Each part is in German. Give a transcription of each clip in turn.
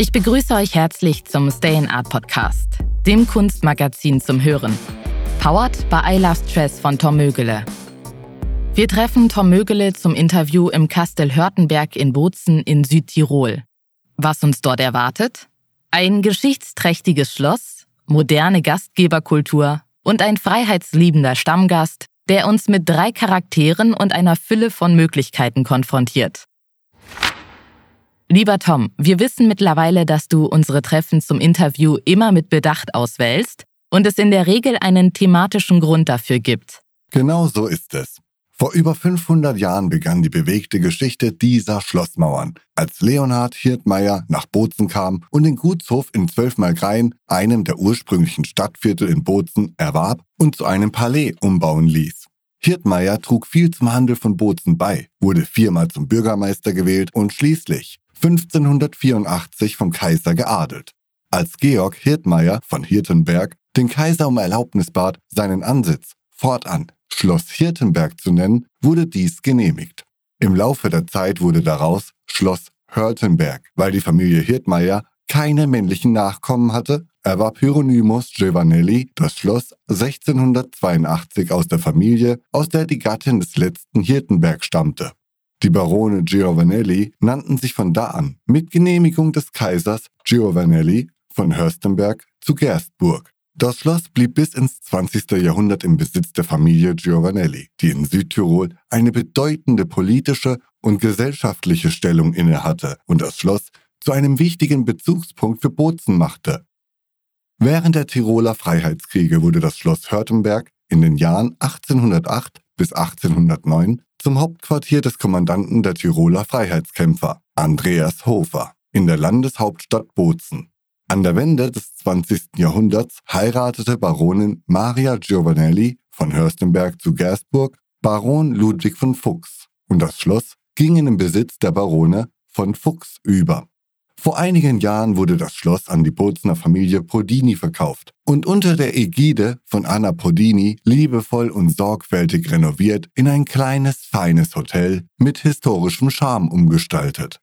Ich begrüße euch herzlich zum Stay in Art Podcast, dem Kunstmagazin zum Hören. Powered by I Love Stress von Tom Mögele. Wir treffen Tom Mögele zum Interview im Kastel Hörtenberg in Bozen in Südtirol. Was uns dort erwartet? Ein geschichtsträchtiges Schloss, moderne Gastgeberkultur und ein freiheitsliebender Stammgast, der uns mit drei Charakteren und einer Fülle von Möglichkeiten konfrontiert. Lieber Tom, wir wissen mittlerweile, dass du unsere Treffen zum Interview immer mit Bedacht auswählst und es in der Regel einen thematischen Grund dafür gibt. Genau so ist es. Vor über 500 Jahren begann die bewegte Geschichte dieser Schlossmauern, als Leonhard Hirtmeier nach Bozen kam und den Gutshof in Zwölfmalgrein, einem der ursprünglichen Stadtviertel in Bozen, erwarb und zu einem Palais umbauen ließ. Hirtmeier trug viel zum Handel von Bozen bei, wurde viermal zum Bürgermeister gewählt und schließlich 1584 vom Kaiser geadelt. Als Georg Hirtmeier von Hirtenberg den Kaiser um Erlaubnis bat, seinen Ansitz fortan Schloss Hirtenberg zu nennen, wurde dies genehmigt. Im Laufe der Zeit wurde daraus Schloss Hörtenberg, weil die Familie Hirtmeier keine männlichen Nachkommen hatte, erwarb Hieronymus Giovanelli das Schloss 1682 aus der Familie, aus der die Gattin des letzten Hirtenberg stammte. Die Barone Giovanelli nannten sich von da an mit Genehmigung des Kaisers Giovanelli von Hörstenberg zu Gerstburg. Das Schloss blieb bis ins 20. Jahrhundert im Besitz der Familie Giovanelli, die in Südtirol eine bedeutende politische und gesellschaftliche Stellung innehatte und das Schloss zu einem wichtigen Bezugspunkt für Bozen machte. Während der Tiroler Freiheitskriege wurde das Schloss Hörtenberg in den Jahren 1808 bis 1809 zum Hauptquartier des Kommandanten der Tiroler Freiheitskämpfer, Andreas Hofer, in der Landeshauptstadt Bozen. An der Wende des 20. Jahrhunderts heiratete Baronin Maria Giovanelli von Hörstenberg zu Gersburg Baron Ludwig von Fuchs und das Schloss ging in den Besitz der Barone von Fuchs über. Vor einigen Jahren wurde das Schloss an die Bozener Familie Podini verkauft und unter der Ägide von Anna Podini liebevoll und sorgfältig renoviert in ein kleines, feines Hotel mit historischem Charme umgestaltet.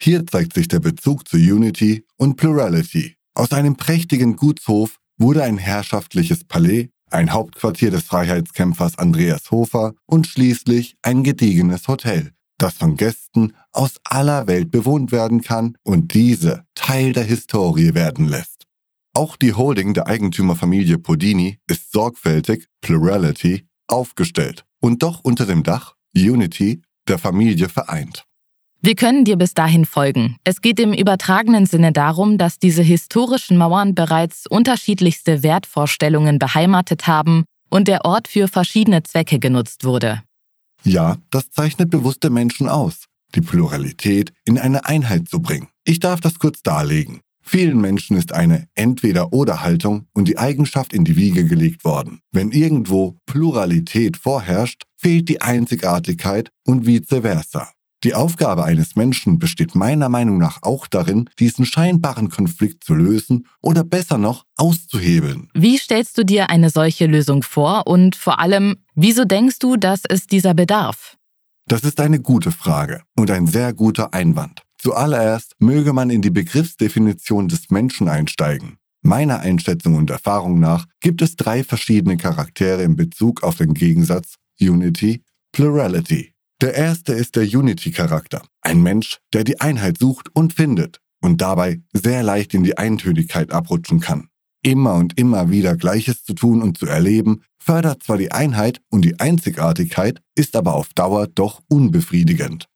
Hier zeigt sich der Bezug zu Unity und Plurality. Aus einem prächtigen Gutshof wurde ein herrschaftliches Palais, ein Hauptquartier des Freiheitskämpfers Andreas Hofer und schließlich ein gediegenes Hotel, das von Gästen aus aller Welt bewohnt werden kann und diese Teil der Historie werden lässt. Auch die Holding der Eigentümerfamilie Podini ist sorgfältig, Plurality, aufgestellt und doch unter dem Dach Unity der Familie vereint. Wir können dir bis dahin folgen. Es geht im übertragenen Sinne darum, dass diese historischen Mauern bereits unterschiedlichste Wertvorstellungen beheimatet haben und der Ort für verschiedene Zwecke genutzt wurde. Ja, das zeichnet bewusste Menschen aus, die Pluralität in eine Einheit zu bringen. Ich darf das kurz darlegen. Vielen Menschen ist eine Entweder-oder-Haltung und die Eigenschaft in die Wiege gelegt worden. Wenn irgendwo Pluralität vorherrscht, fehlt die Einzigartigkeit und vice versa. Die Aufgabe eines Menschen besteht meiner Meinung nach auch darin, diesen scheinbaren Konflikt zu lösen oder besser noch auszuhebeln. Wie stellst du dir eine solche Lösung vor und vor allem, wieso denkst du, dass es dieser bedarf? Das ist eine gute Frage und ein sehr guter Einwand. Zuallererst möge man in die Begriffsdefinition des Menschen einsteigen. Meiner Einschätzung und Erfahrung nach gibt es drei verschiedene Charaktere in Bezug auf den Gegensatz Unity, Plurality. Der erste ist der Unity-Charakter. Ein Mensch, der die Einheit sucht und findet und dabei sehr leicht in die Eintönigkeit abrutschen kann. Immer und immer wieder Gleiches zu tun und zu erleben, fördert zwar die Einheit und die Einzigartigkeit, ist aber auf Dauer doch unbefriedigend.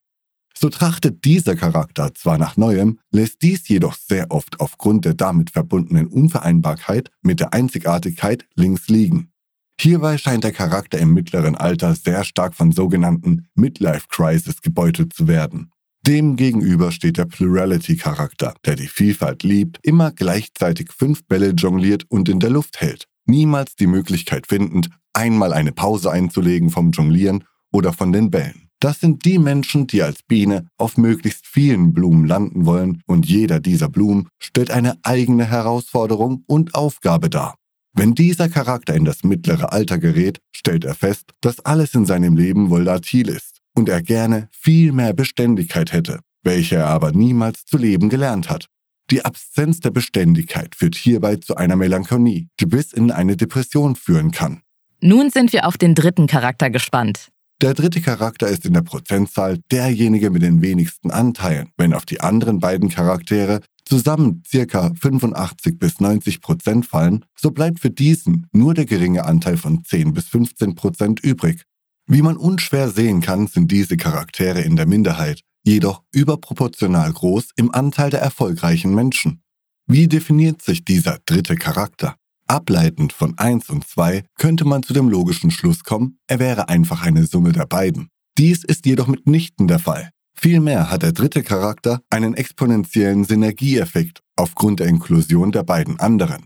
So trachtet dieser Charakter zwar nach Neuem, lässt dies jedoch sehr oft aufgrund der damit verbundenen Unvereinbarkeit mit der Einzigartigkeit links liegen. Hierbei scheint der Charakter im mittleren Alter sehr stark von sogenannten Midlife Crisis gebeutelt zu werden. Demgegenüber steht der Plurality-Charakter, der die Vielfalt liebt, immer gleichzeitig fünf Bälle jongliert und in der Luft hält, niemals die Möglichkeit findend, einmal eine Pause einzulegen vom Jonglieren oder von den Bällen. Das sind die Menschen, die als Biene auf möglichst vielen Blumen landen wollen und jeder dieser Blumen stellt eine eigene Herausforderung und Aufgabe dar. Wenn dieser Charakter in das mittlere Alter gerät, stellt er fest, dass alles in seinem Leben volatil ist und er gerne viel mehr Beständigkeit hätte, welche er aber niemals zu leben gelernt hat. Die Absenz der Beständigkeit führt hierbei zu einer Melancholie, die bis in eine Depression führen kann. Nun sind wir auf den dritten Charakter gespannt. Der dritte Charakter ist in der Prozentzahl derjenige mit den wenigsten Anteilen, wenn auf die anderen beiden Charaktere zusammen circa 85 bis 90 Prozent fallen, so bleibt für diesen nur der geringe Anteil von 10 bis 15 Prozent übrig. Wie man unschwer sehen kann, sind diese Charaktere in der Minderheit, jedoch überproportional groß im Anteil der erfolgreichen Menschen. Wie definiert sich dieser dritte Charakter? Ableitend von 1 und 2 könnte man zu dem logischen Schluss kommen, er wäre einfach eine Summe der beiden. Dies ist jedoch mitnichten der Fall. Vielmehr hat der dritte Charakter einen exponentiellen Synergieeffekt aufgrund der Inklusion der beiden anderen.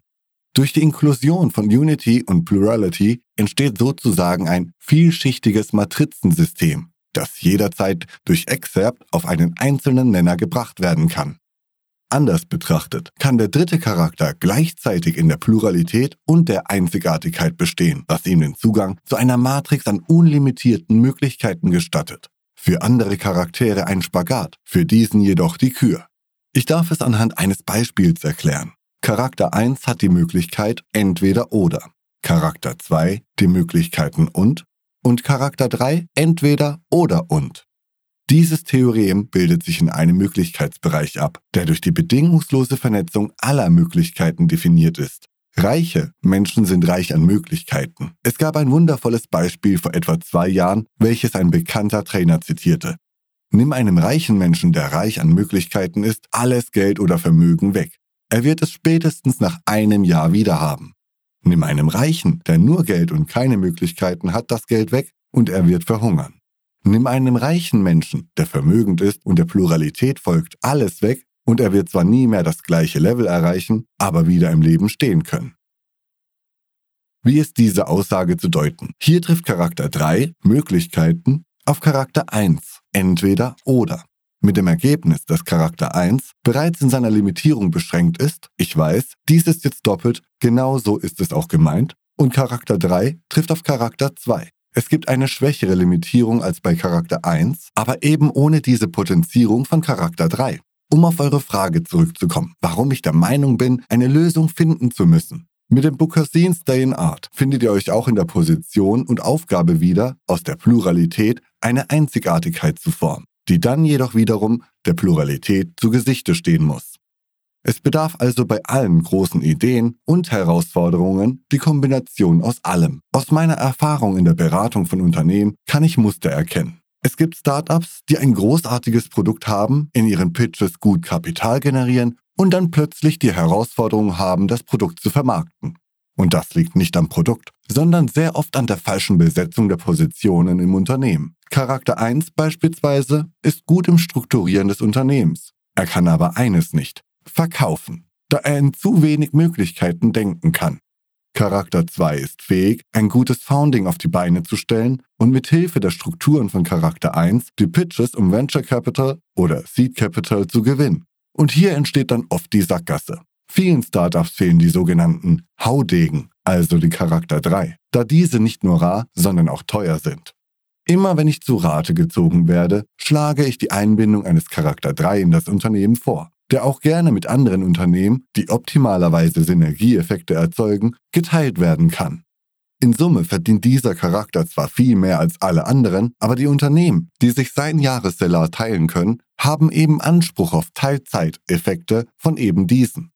Durch die Inklusion von Unity und Plurality entsteht sozusagen ein vielschichtiges Matrizensystem, das jederzeit durch Excerpt auf einen einzelnen Nenner gebracht werden kann. Anders betrachtet kann der dritte Charakter gleichzeitig in der Pluralität und der Einzigartigkeit bestehen, was ihm den Zugang zu einer Matrix an unlimitierten Möglichkeiten gestattet. Für andere Charaktere ein Spagat, für diesen jedoch die Kür. Ich darf es anhand eines Beispiels erklären. Charakter 1 hat die Möglichkeit entweder oder. Charakter 2 die Möglichkeiten und. Und Charakter 3 entweder oder und. Dieses Theorem bildet sich in einem Möglichkeitsbereich ab, der durch die bedingungslose Vernetzung aller Möglichkeiten definiert ist. Reiche Menschen sind reich an Möglichkeiten. Es gab ein wundervolles Beispiel vor etwa zwei Jahren, welches ein bekannter Trainer zitierte. Nimm einem reichen Menschen, der reich an Möglichkeiten ist, alles Geld oder Vermögen weg. Er wird es spätestens nach einem Jahr wiederhaben. Nimm einem Reichen, der nur Geld und keine Möglichkeiten hat, das Geld weg und er wird verhungern. Nimm einem reichen Menschen, der vermögend ist und der Pluralität folgt, alles weg und er wird zwar nie mehr das gleiche Level erreichen, aber wieder im Leben stehen können. Wie ist diese Aussage zu deuten? Hier trifft Charakter 3 Möglichkeiten auf Charakter 1, entweder oder. Mit dem Ergebnis, dass Charakter 1 bereits in seiner Limitierung beschränkt ist, ich weiß, dies ist jetzt doppelt, genau so ist es auch gemeint, und Charakter 3 trifft auf Charakter 2. Es gibt eine schwächere Limitierung als bei Charakter 1, aber eben ohne diese Potenzierung von Charakter 3. Um auf eure Frage zurückzukommen, warum ich der Meinung bin, eine Lösung finden zu müssen. Mit dem Bukassin Stay in Art findet ihr euch auch in der Position und Aufgabe wieder, aus der Pluralität eine Einzigartigkeit zu formen, die dann jedoch wiederum der Pluralität zu Gesichte stehen muss. Es bedarf also bei allen großen Ideen und Herausforderungen die Kombination aus allem. Aus meiner Erfahrung in der Beratung von Unternehmen kann ich Muster erkennen. Es gibt Startups, die ein großartiges Produkt haben, in ihren Pitches gut Kapital generieren und dann plötzlich die Herausforderung haben, das Produkt zu vermarkten. Und das liegt nicht am Produkt, sondern sehr oft an der falschen Besetzung der Positionen im Unternehmen. Charakter 1 beispielsweise ist gut im Strukturieren des Unternehmens. Er kann aber eines nicht, verkaufen, da er in zu wenig Möglichkeiten denken kann. Charakter 2 ist fähig, ein gutes Founding auf die Beine zu stellen und mit Hilfe der Strukturen von Charakter 1 die Pitches um Venture Capital oder Seed Capital zu gewinnen. Und hier entsteht dann oft die Sackgasse. Vielen Startups fehlen die sogenannten Haudegen, also die Charakter 3, da diese nicht nur rar, sondern auch teuer sind. Immer wenn ich zu Rate gezogen werde, schlage ich die Einbindung eines Charakter 3 in das Unternehmen vor der auch gerne mit anderen Unternehmen, die optimalerweise Synergieeffekte erzeugen, geteilt werden kann. In Summe verdient dieser Charakter zwar viel mehr als alle anderen, aber die Unternehmen, die sich sein Jahressalar teilen können, haben eben Anspruch auf Teilzeiteffekte von eben diesen.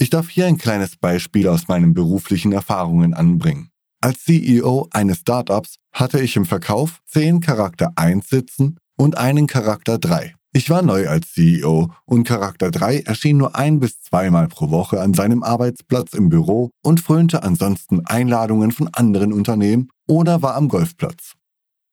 Ich darf hier ein kleines Beispiel aus meinen beruflichen Erfahrungen anbringen. Als CEO eines Startups hatte ich im Verkauf 10 Charakter 1 sitzen und einen Charakter 3. Ich war neu als CEO und Charakter 3 erschien nur ein bis zweimal pro Woche an seinem Arbeitsplatz im Büro und frönte ansonsten Einladungen von anderen Unternehmen oder war am Golfplatz.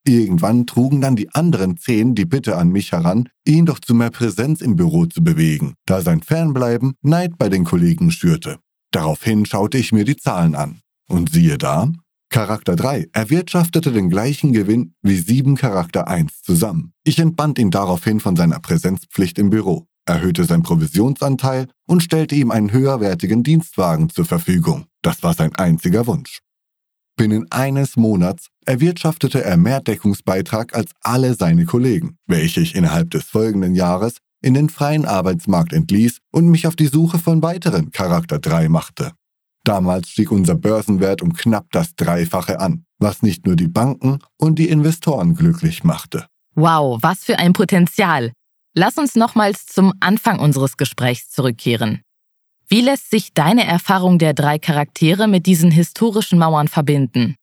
Irgendwann trugen dann die anderen zehn die Bitte an mich heran, ihn doch zu mehr Präsenz im Büro zu bewegen, da sein Fernbleiben Neid bei den Kollegen schürte. Daraufhin schaute ich mir die Zahlen an. Und siehe da, Charakter 3 erwirtschaftete den gleichen Gewinn wie 7 Charakter 1 zusammen. Ich entband ihn daraufhin von seiner Präsenzpflicht im Büro, erhöhte sein Provisionsanteil und stellte ihm einen höherwertigen Dienstwagen zur Verfügung. Das war sein einziger Wunsch. Binnen eines Monats erwirtschaftete er mehr Deckungsbeitrag als alle seine Kollegen, welche ich innerhalb des folgenden Jahres in den freien Arbeitsmarkt entließ und mich auf die Suche von weiteren Charakter 3 machte. Damals stieg unser Börsenwert um knapp das Dreifache an, was nicht nur die Banken und die Investoren glücklich machte. Wow, was für ein Potenzial. Lass uns nochmals zum Anfang unseres Gesprächs zurückkehren. Wie lässt sich deine Erfahrung der drei Charaktere mit diesen historischen Mauern verbinden?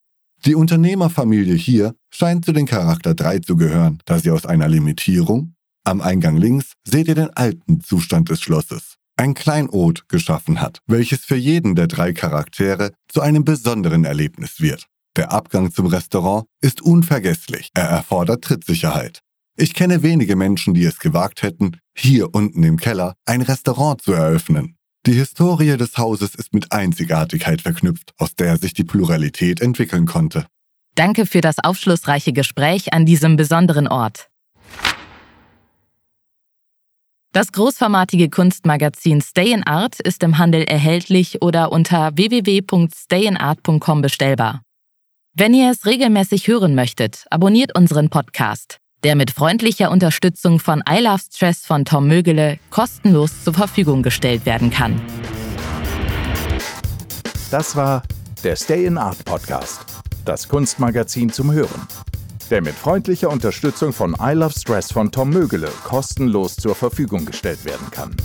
Die Unternehmerfamilie hier scheint zu den Charakter 3 zu gehören, da sie aus einer Limitierung, am Eingang links seht ihr den alten Zustand des Schlosses, ein Kleinod geschaffen hat, welches für jeden der drei Charaktere zu einem besonderen Erlebnis wird. Der Abgang zum Restaurant ist unvergesslich, er erfordert Trittsicherheit. Ich kenne wenige Menschen, die es gewagt hätten, hier unten im Keller ein Restaurant zu eröffnen. Die Historie des Hauses ist mit Einzigartigkeit verknüpft, aus der sich die Pluralität entwickeln konnte. Danke für das aufschlussreiche Gespräch an diesem besonderen Ort. Das großformatige Kunstmagazin Stay in Art ist im Handel erhältlich oder unter www.stayinart.com bestellbar. Wenn ihr es regelmäßig hören möchtet, abonniert unseren Podcast der mit freundlicher Unterstützung von I Love Stress von Tom Mögele kostenlos zur Verfügung gestellt werden kann. Das war der Stay in Art Podcast, das Kunstmagazin zum Hören, der mit freundlicher Unterstützung von I Love Stress von Tom Mögele kostenlos zur Verfügung gestellt werden kann.